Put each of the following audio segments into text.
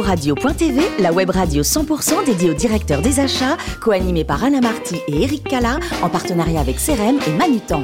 Radio.tv, la web radio 100% dédiée aux directeurs des achats, co-animée par Alain Marty et Eric Cala, en partenariat avec CRM et Manutan.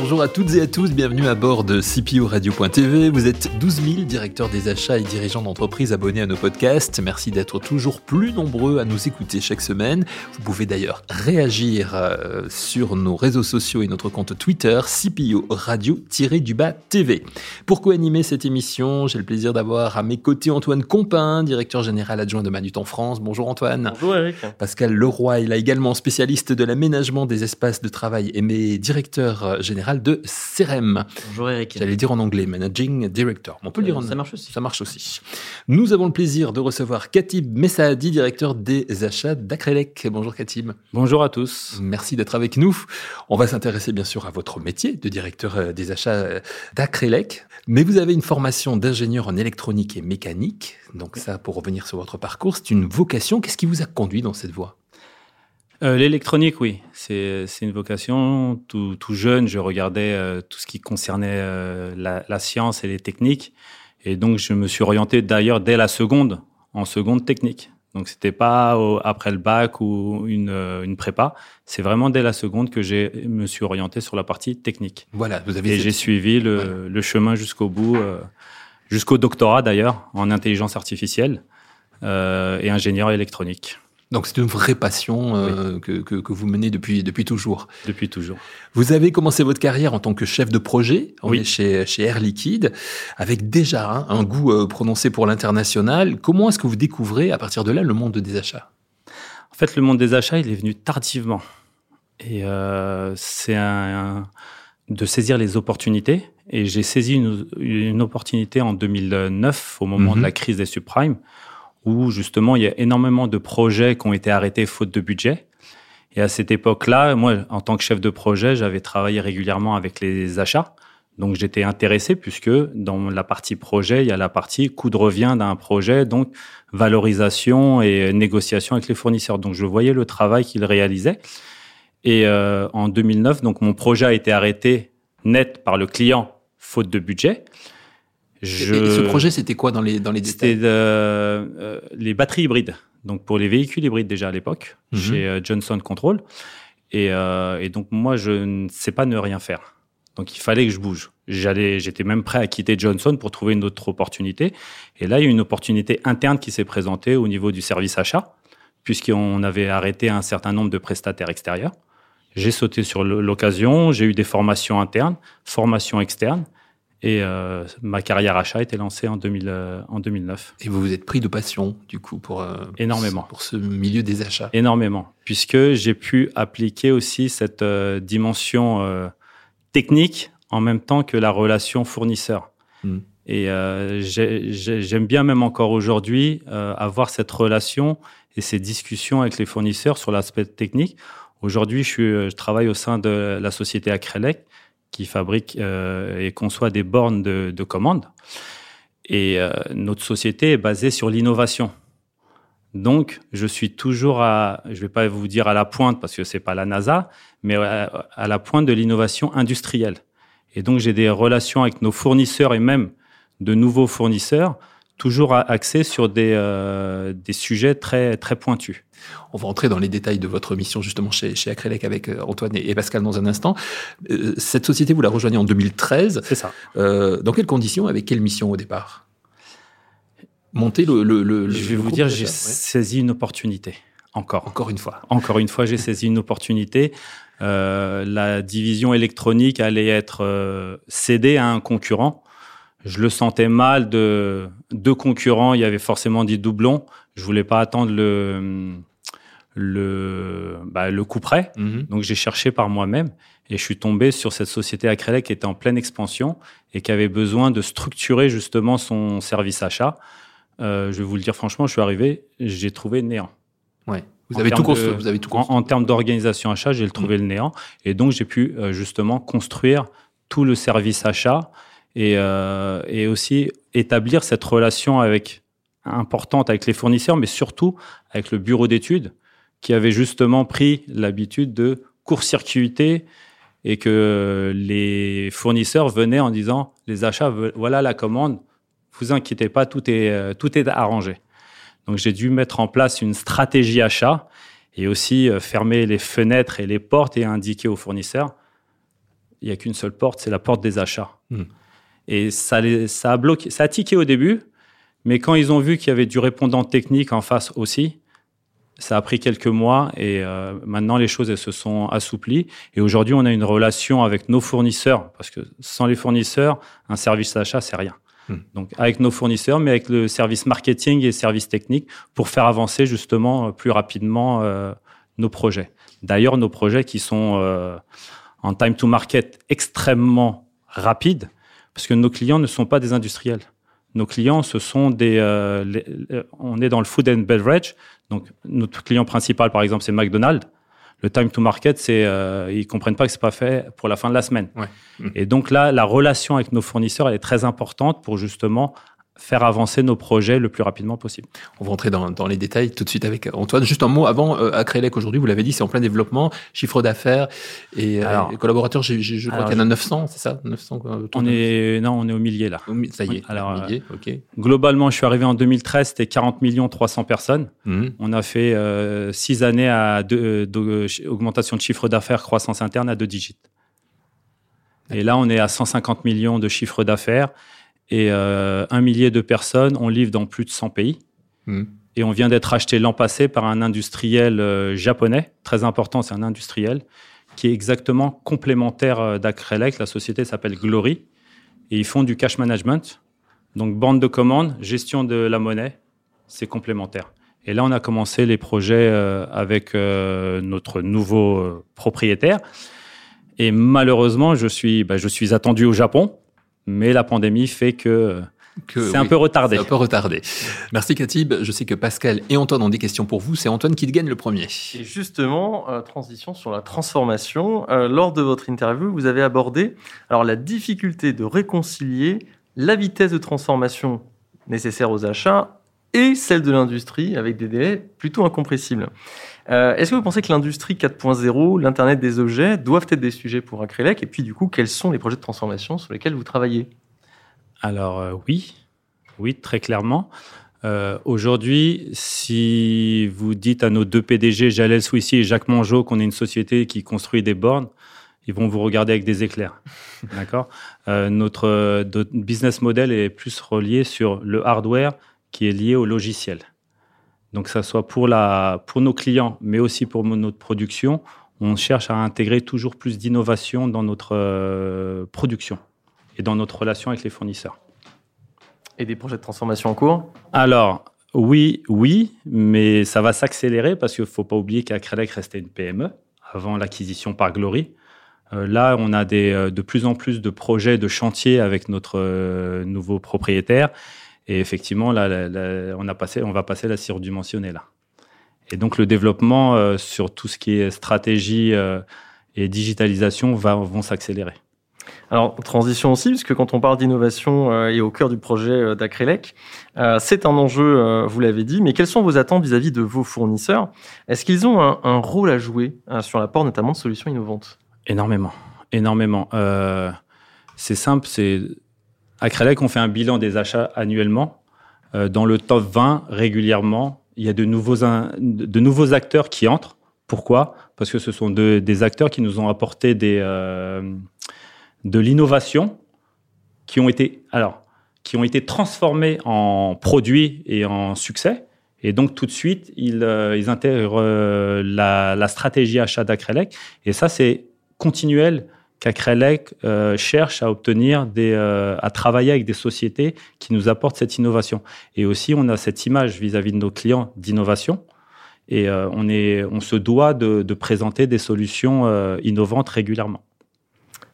Bonjour à toutes et à tous, bienvenue à bord de CPO Radio.tv. Vous êtes 12 000 directeurs des achats et dirigeants d'entreprises abonnés à nos podcasts. Merci d'être toujours plus nombreux à nous écouter chaque semaine. Vous pouvez d'ailleurs réagir euh, sur nos réseaux sociaux et notre compte Twitter CPO Radio-du-bas TV. Pour co-animer cette émission, j'ai le plaisir d'avoir à mes côtés Antoine Compin, directeur général adjoint de Manut en France. Bonjour Antoine. Bonjour Eric. Pascal Leroy, il a également spécialiste de l'aménagement des espaces de travail et mes directeurs général de CRM. Bonjour Eric. J'allais dire en anglais, Managing Director. On peut le dire en Ça marche aussi. Ça marche aussi. Nous avons le plaisir de recevoir Katib Messaadi, directeur des achats d'Acrelec. Bonjour Katib. Bonjour à tous. Merci d'être avec nous. On va s'intéresser bien sûr à votre métier de directeur euh, des achats euh, d'Acrelec. Mais vous avez une formation d'ingénieur en électronique et mécanique. Donc ça, pour revenir sur votre parcours, c'est une vocation. Qu'est-ce qui vous a conduit dans cette voie? Euh, L'électronique, oui, c'est une vocation. Tout, tout, jeune, je regardais euh, tout ce qui concernait euh, la, la, science et les techniques, et donc je me suis orienté d'ailleurs dès la seconde, en seconde technique. Donc c'était pas au, après le bac ou une, euh, une prépa, c'est vraiment dès la seconde que j'ai me suis orienté sur la partie technique. Voilà, vous avez et j'ai suivi le, voilà. le chemin jusqu'au bout, euh, jusqu'au doctorat d'ailleurs en intelligence artificielle euh, et ingénieur électronique. Donc c'est une vraie passion euh, oui. que, que, que, vous menez depuis, depuis toujours. Depuis toujours. Vous avez commencé votre carrière en tant que chef de projet on oui. est chez, chez Air Liquide, avec déjà hein, un goût euh, prononcé pour l'international. Comment est-ce que vous découvrez à partir de là le monde des achats? En fait, le monde des achats, il est venu tardivement. Et euh, c'est un, un, de saisir les opportunités. Et j'ai saisi une, une, opportunité en 2009, au moment -hmm. de la crise des subprimes où justement il y a énormément de projets qui ont été arrêtés faute de budget. Et à cette époque-là, moi, en tant que chef de projet, j'avais travaillé régulièrement avec les achats. Donc j'étais intéressé puisque dans la partie projet, il y a la partie coût de revient d'un projet, donc valorisation et négociation avec les fournisseurs. Donc je voyais le travail qu'ils réalisaient. Et euh, en 2009, donc mon projet a été arrêté net par le client faute de budget. Je... Et, ce projet, c'était quoi dans les, dans les détails C'était euh, les batteries hybrides. Donc, pour les véhicules hybrides déjà à l'époque, mm -hmm. chez euh, Johnson Control. Et, euh, et, donc, moi, je ne sais pas ne rien faire. Donc, il fallait que je bouge. J'allais, j'étais même prêt à quitter Johnson pour trouver une autre opportunité. Et là, il y a une opportunité interne qui s'est présentée au niveau du service achat, puisqu'on avait arrêté un certain nombre de prestataires extérieurs. J'ai sauté sur l'occasion. J'ai eu des formations internes, formations externes. Et euh, ma carrière achat a été lancée en, 2000, euh, en 2009. Et vous vous êtes pris de passion, du coup, pour, euh, Énormément. pour, ce, milieu des achats Énormément. Puisque j'ai pu appliquer aussi cette euh, dimension euh, technique en même temps que la relation fournisseur. Mm. Et euh, j'aime bien même encore aujourd'hui avoir cette relation et ces discussions avec les fournisseurs sur l'aspect technique. Aujourd'hui, je, je travaille au sein de la société Acrelec qui fabrique euh, et conçoit des bornes de, de commande. Et euh, notre société est basée sur l'innovation. Donc, je suis toujours à, je vais pas vous dire à la pointe parce que c'est pas la NASA, mais à, à la pointe de l'innovation industrielle. Et donc, j'ai des relations avec nos fournisseurs et même de nouveaux fournisseurs, toujours axés sur des, euh, des sujets très, très pointus. On va entrer dans les détails de votre mission justement chez, chez Acrelec avec Antoine et, Pascal dans un instant. Euh, cette société, vous la rejoignez en 2013. C'est ça. Euh, dans quelles conditions, avec quelle mission au départ? Monter le, le, le Je vais vous dire, j'ai ouais. saisi une opportunité. Encore. Encore une fois. Encore une fois, j'ai saisi une opportunité. Euh, la division électronique allait être euh, cédée à un concurrent. Je le sentais mal de deux concurrents. Il y avait forcément des doublons. Je voulais pas attendre le le, bah, le coup près. -hmm. Donc j'ai cherché par moi-même et je suis tombé sur cette société Acrelec qui était en pleine expansion et qui avait besoin de structurer justement son service achat. Euh, je vais vous le dire franchement, je suis arrivé, j'ai trouvé néant. Ouais. Vous avez, tout construit, vous avez tout construit. En, en termes d'organisation achat, j'ai trouvé mmh. le néant. Et donc, j'ai pu euh, justement construire tout le service achat et, euh, et aussi établir cette relation avec importante avec les fournisseurs, mais surtout avec le bureau d'études qui avait justement pris l'habitude de court-circuiter et que les fournisseurs venaient en disant les achats, voilà la commande, vous inquiétez pas, tout est, tout est arrangé. Donc j'ai dû mettre en place une stratégie achat et aussi fermer les fenêtres et les portes et indiquer aux fournisseurs, il n'y a qu'une seule porte, c'est la porte des achats. Hmm. Et ça, ça a bloqué, ça a tiqué au début, mais quand ils ont vu qu'il y avait du répondant technique en face aussi, ça a pris quelques mois et euh, maintenant les choses elles se sont assouplies. Et aujourd'hui, on a une relation avec nos fournisseurs parce que sans les fournisseurs, un service d'achat c'est rien. Hmm. Donc avec nos fournisseurs, mais avec le service marketing et service technique pour faire avancer justement euh, plus rapidement euh, nos projets. D'ailleurs, nos projets qui sont euh, en time to market extrêmement rapides parce que nos clients ne sont pas des industriels. Nos clients, ce sont des. Euh, on est dans le food and beverage. Donc, notre client principal, par exemple, c'est McDonald's. Le time to market, c'est euh, ils comprennent pas que c'est pas fait pour la fin de la semaine. Et donc là, la relation avec nos fournisseurs, elle est très importante pour justement faire avancer nos projets le plus rapidement possible. On va entrer dans, les détails tout de suite avec Antoine. Juste un mot avant, euh, à Crélec aujourd'hui, vous l'avez dit, c'est en plein développement, chiffre d'affaires et euh, collaborateurs, je crois qu'il y en a 900, c'est ça? 900 On est non, on est au millier là. ça y est. Alors millier, euh, globalement, je suis arrivé en 2013, c'était 40 millions 300 personnes. Mhm. On a fait six années à deux, d'augmentation de chiffre d'affaires, croissance interne à deux digits. Et là, on est à 150 millions de chiffre d'affaires et euh, un millier de personnes, on livre dans plus de 100 pays. Hmm. Et on vient d'être acheté l'an passé par un industriel euh, japonais, très important, c'est un industriel, qui est exactement complémentaire euh, d'Acrelec. La société s'appelle Glory. Et ils font du cash management. Donc, bande de commandes, gestion de la monnaie, c'est complémentaire. Et là, on a commencé les projets avec notre nouveau propriétaire. Et malheureusement, je suis, bah, je suis attendu au Japon mais la pandémie fait que, c'est un peu retardé. un peu retardé. Merci Katib. Je sais que Pascal et Antoine ont des questions pour vous. C'est Antoine qui gagne le premier. Et justement, euh, transition sur la transformation. Euh, lors de votre interview, vous avez abordé alors la difficulté de réconcilier la vitesse de transformation nécessaire aux achats et celle de l'industrie avec des délais plutôt incompressibles. Euh, est-ce que vous pensez que l'industrie 4.0, l'Internet des objets, doivent être des sujets pour Acrelec Et puis, du coup, quels sont les projets de transformation sur lesquels vous travaillez Alors, euh, oui. Oui, très clairement. Euh, aujourd'hui, si vous dites à nos deux PDG, Jalel Swissi et Jacques Mongeau, qu'on est une société qui construit des bornes, ils vont vous regarder avec des éclairs. D'accord? Notre, notre, business model est plus relié sur le hardware qui est lié au logiciel. Donc, ça soit pour, la, pour nos clients, mais aussi pour notre production, on cherche à intégrer toujours plus d'innovation dans notre euh, production et dans notre relation avec les fournisseurs. Et des projets de transformation en cours? Alors, oui, oui, mais ça va s'accélérer parce qu'il ne faut pas oublier qu'Acrelec restait une PME avant l'acquisition par Glory. Euh, là, on a des, euh, de plus en plus de projets de chantier avec notre nouveau propriétaire et effectivement, là, on, a passé, on va passer la surdimensionnée là. Et donc le développement euh, sur tout ce qui est stratégie euh, et digitalisation va, vont s'accélérer. Alors, transition aussi, puisque quand on parle d'innovation euh, et au cœur du projet d'Acrelec, c'est un enjeu, vous l'avez dit, mais quelles sont vos attentes vis-à-vis de vos fournisseurs? Est-ce qu'ils ont un, un, rôle à jouer sur l'apport notamment de solutions innovantes? Énormément, énormément. c'est simple, c'est à on fait un bilan des achats annuellement. Euh, dans le top 20, régulièrement, il y a de nouveaux, de nouveaux acteurs qui entrent. Pourquoi? Parce que ce sont des acteurs qui nous ont apporté euh, de l'innovation, qui ont été, alors, qui ont été transformés en produits et en succès. Et donc tout de suite, ils, euh, intègrent la, la, stratégie achat d'Acrelec. Et ça, c'est continuel qu'Acrelec euh, cherche à obtenir des, euh, à travailler avec des sociétés qui nous apportent cette innovation. Et aussi, on a cette image vis-à-vis de nos clients d'innovation. Et euh, on, est, on se doit de, de présenter des solutions euh, innovantes régulièrement.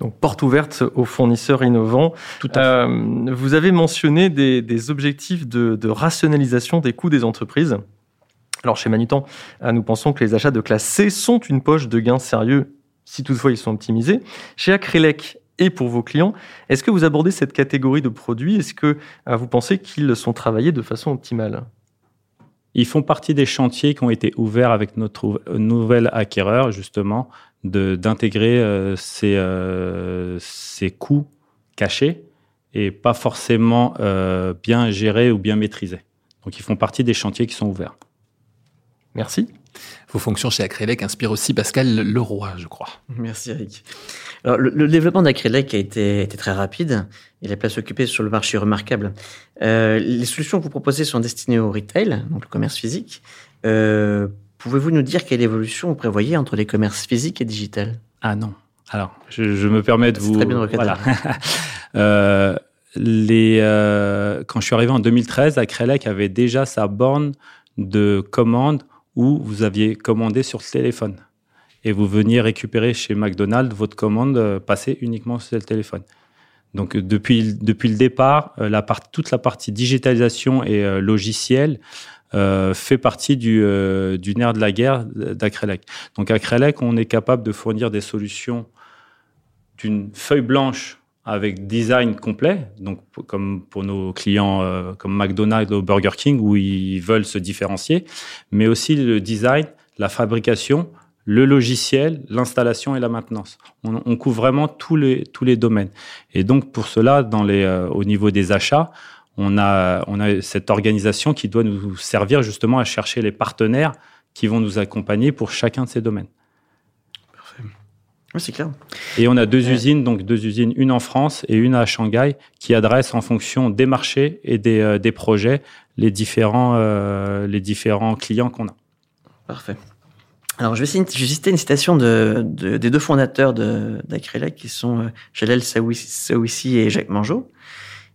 Donc, porte ouverte aux fournisseurs innovants. Tout à fait. vous avez mentionné des, des objectifs de, de, rationalisation des coûts des entreprises. Alors, chez Manutan, nous pensons que les achats de classe C sont une poche de gains sérieux si toutefois ils sont optimisés. Chez Acrelec et pour vos clients, est-ce que vous abordez cette catégorie de produits? Est-ce que euh, vous pensez qu'ils sont travaillés de façon optimale? Ils font partie des chantiers qui ont été ouverts avec notre nouvel acquéreur, justement, d'intégrer euh, ces, euh, ces coûts cachés et pas forcément bien gérés ou bien maîtrisés. Donc ils font partie des chantiers qui sont ouverts. Merci. Vos fonctions chez Acrelec inspirent aussi Pascal Leroy, je crois. Merci Eric. Alors, le, développement d'Acrelec a été, été, très rapide et la place occupée sur le marché est remarquable. Euh, les solutions que vous proposez sont destinées au retail, donc le commerce physique. Euh, Pouvez-vous nous dire quelle évolution vous prévoyez entre les commerces physiques et digital? Ah non. Alors, je, me permets de vous. Très bien voilà. euh, les, euh, quand je suis arrivé en 2013, Acrelec avait déjà sa borne de commande où vous aviez commandé sur le téléphone et vous veniez récupérer chez McDonald's votre commande euh, passée uniquement sur le téléphone. Donc euh, depuis, depuis le départ, euh, toute la partie digitalisation et logiciel fait partie du, du nerf de la guerre d'Acrelec. Donc Acrelec, on est capable de fournir des solutions d'une feuille blanche avec design complet, donc comme pour nos clients euh, comme McDonald's ou Burger King où ils veulent se différencier, mais aussi le design, la fabrication, le logiciel, l'installation et la maintenance. On, couvre vraiment tous les tous les domaines. Et donc pour cela, dans les euh, au niveau des achats, on a on a cette organisation qui doit nous servir justement à chercher les partenaires qui vont nous accompagner pour chacun de ces domaines. Oui, c'est clair. Et on a deux usines, donc deux usines, une en France et une à Shanghai, qui adressent en fonction des marchés et des, euh, des projets les différents, euh, les différents clients qu'on a. Parfait. Alors, je vais, citer, une citation de, de, des deux fondateurs d'Acrelec, qui sont euh, Jalel Sawissi et Jacques Mangeot,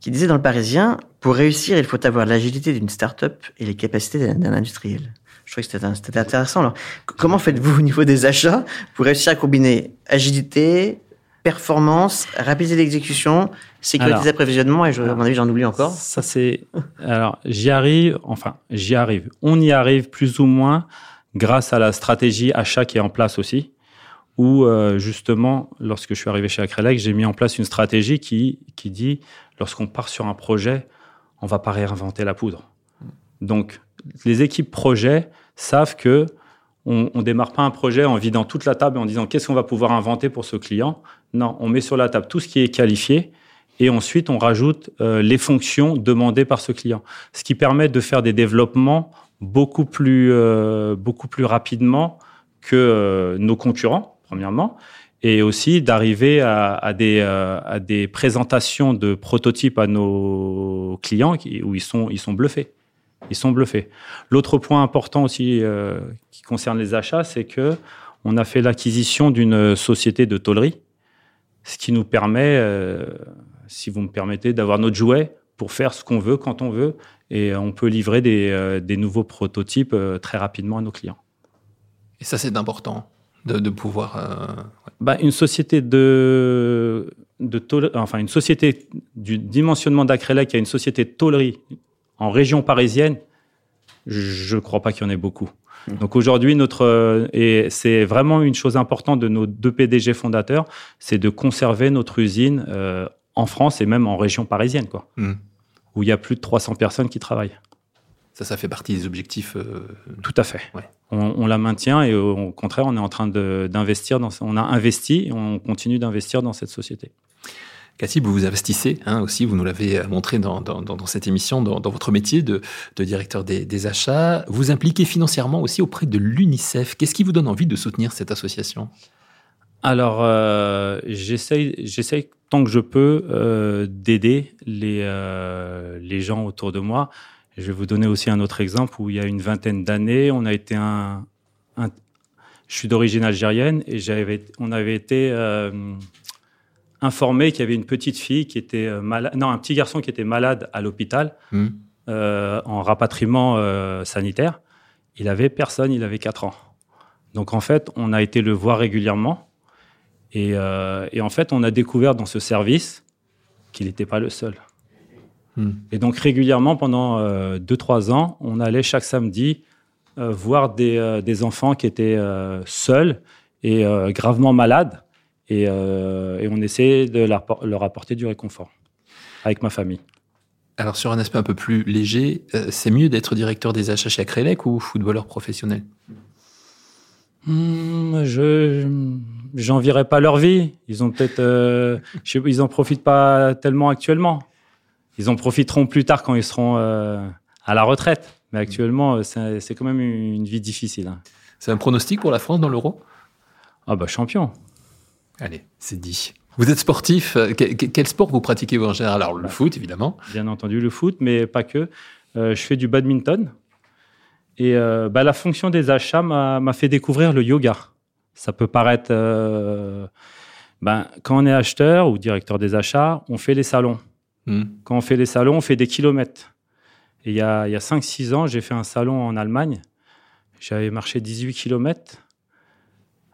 qui disaient dans le Parisien, pour réussir, il faut avoir l'agilité d'une start-up et les capacités d'un industriel. Je trouvais que c'était intéressant. Alors, comment faites-vous au niveau des achats pour réussir à combiner agilité, performance, rapidité d'exécution, sécurité d'approvisionnement et je, à mon avis j'en oublie encore. Ça c'est alors j'y arrive enfin j'y arrive. On y arrive plus ou moins grâce à la stratégie achat qui est en place aussi où euh, justement lorsque je suis arrivé chez Acrelec, j'ai mis en place une stratégie qui qui dit lorsqu'on part sur un projet, on va pas réinventer la poudre. Donc les équipes projet savent que on, on démarre pas un projet en vidant toute la table et en disant qu'est-ce qu'on va pouvoir inventer pour ce client? Non, on met sur la table tout ce qui est qualifié et ensuite on rajoute euh, les fonctions demandées par ce client, ce qui permet de faire des développements beaucoup plus euh, beaucoup plus rapidement que euh, nos concurrents premièrement et aussi d'arriver à, des à des présentations de prototypes à nos clients où ils sont ils sont bluffés. Ils sont bluffés. L'autre point important aussi euh, qui concerne les achats, c'est que on a fait l'acquisition d'une société de tôlerie, ce qui nous permet, euh, si vous me permettez, d'avoir notre jouet pour faire ce qu'on veut quand on veut, et on peut livrer des, euh, des nouveaux prototypes très rapidement à nos clients. Et ça, c'est important de, de pouvoir. Bah, une société de, de enfin une société du dimensionnement d'Acrelec qui a une société de tôlerie en région parisienne, je ne crois pas qu'il y en ait beaucoup. Mmh. Donc aujourd'hui, notre euh, et c'est vraiment une chose importante de nos deux PDG fondateurs, c'est de conserver notre usine euh, en France et même en région parisienne, quoi, mmh. où il y a plus de 300 personnes qui travaillent. Ça, ça fait partie des objectifs. Euh, Tout à fait. On, on, la maintient et au, contraire, on est en train d'investir. On a investi et on continue d'investir dans cette société. Cathy, vous vous investissez hein, aussi, vous nous l'avez euh, montré dans, cette émission, dans, votre métier de, directeur des, achats. Vous impliquez financièrement aussi auprès de l'UNICEF. Qu'est-ce qui vous donne envie de soutenir cette association? Alors, euh, j'essaye, tant que je peux euh, d'aider les, euh, les gens autour de moi. Je vais vous donner aussi un autre exemple où il y a une vingtaine d'années, on a été un, je suis d'origine algérienne et on avait été informé qu'il y avait une petite fille qui était euh, malade, non, un petit garçon qui était malade à l'hôpital hmm. euh, en rapatriement euh, sanitaire. Il avait personne, il avait 4 ans. Donc en fait, on a été le voir régulièrement. Et, et en fait, on a découvert dans ce service qu'il n'était pas le seul. Hmm. Et donc régulièrement, pendant 2-3 ans, on allait chaque samedi voir des, des, enfants qui étaient seuls et gravement malades euh, et, on essaie de leur apporter du réconfort avec ma famille. Alors sur un aspect un peu plus léger, euh, c'est mieux d'être directeur des achats chez Acrelec ou footballeur professionnel? Hmm, je j'envierais pas leur vie. Ils ont peut-être, euh, ils en profitent pas tellement actuellement. Ils en profiteront plus tard quand ils seront euh, à la retraite. Mais actuellement, c'est quand même une vie difficile. Hein. C'est un pronostic pour la France dans l'Euro? Ah bah champion. Allez, c'est dit. Vous êtes sportif. Quel sport vous pratiquez en général? Alors le bah, foot, évidemment. Bien entendu, le foot, mais pas que. je fais du badminton. Et bah, la fonction des achats m'a fait découvrir le yoga. Ça peut paraître. Euh, ben, quand on est acheteur ou directeur des achats, on fait les salons. Hmm. Quand on fait les salons, on fait des kilomètres. Et il y a, a 5-6 ans, j'ai fait un salon en Allemagne. J'avais marché 18 kilomètres.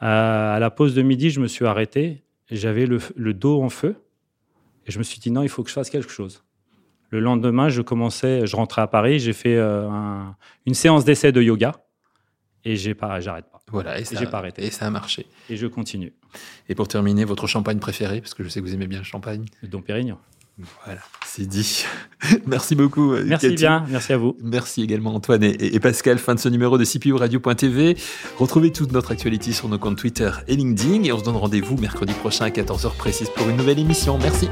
À, la pause de midi, je me suis arrêté. J'avais le, dos en feu. Et je me suis dit, non, il faut que je fasse quelque chose. Le lendemain, je commençais, je rentrais à Paris, j'ai fait euh, une séance d'essai de yoga. Et j'ai pas, j'arrête pas. Voilà, et, ça, j'ai pas arrêté. Et ça a marché. Et je continue. Et pour terminer, votre champagne préféré, parce que je sais que vous aimez bien le champagne. Le Dom Pérignon. Voilà, c'est dit. merci beaucoup. Euh, merci bien, merci à vous. Merci également Antoine et, Pascal. Fin de ce numéro de CPU Radio.tv. Retrouvez toute notre actualité sur nos comptes Twitter et LinkedIn et on se donne rendez-vous mercredi prochain à 14h précise pour une nouvelle émission. Merci.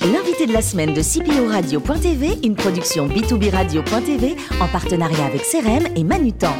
L'invité de la semaine de CPU Radio.tv, une production B2B Radio.tv en partenariat avec CRM et Manutan.